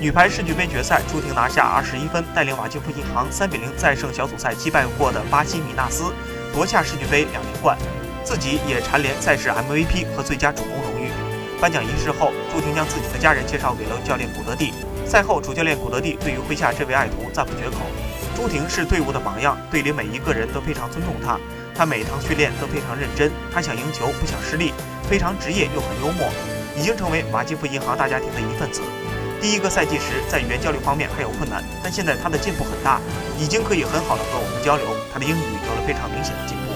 女排世俱杯决赛，朱婷拿下二十一分，带领瓦基弗银行三比零再胜小组赛击败过的巴西米纳斯，夺下世俱杯两连冠，自己也蝉联赛事 MVP 和最佳主攻荣誉。颁奖仪式后，朱婷将自己的家人介绍给了教练古德蒂。赛后，主教练古德蒂对于麾下这位爱徒赞不绝口。朱婷是队伍的榜样，队里每一个人都非常尊重她。她每堂训练都非常认真，她想赢球不想失利，非常职业又很幽默，已经成为马基夫银行大家庭的一份子。第一个赛季时在语言交流方面还有困难，但现在他的进步很大，已经可以很好的和我们交流。他的英语有了非常明显的进步。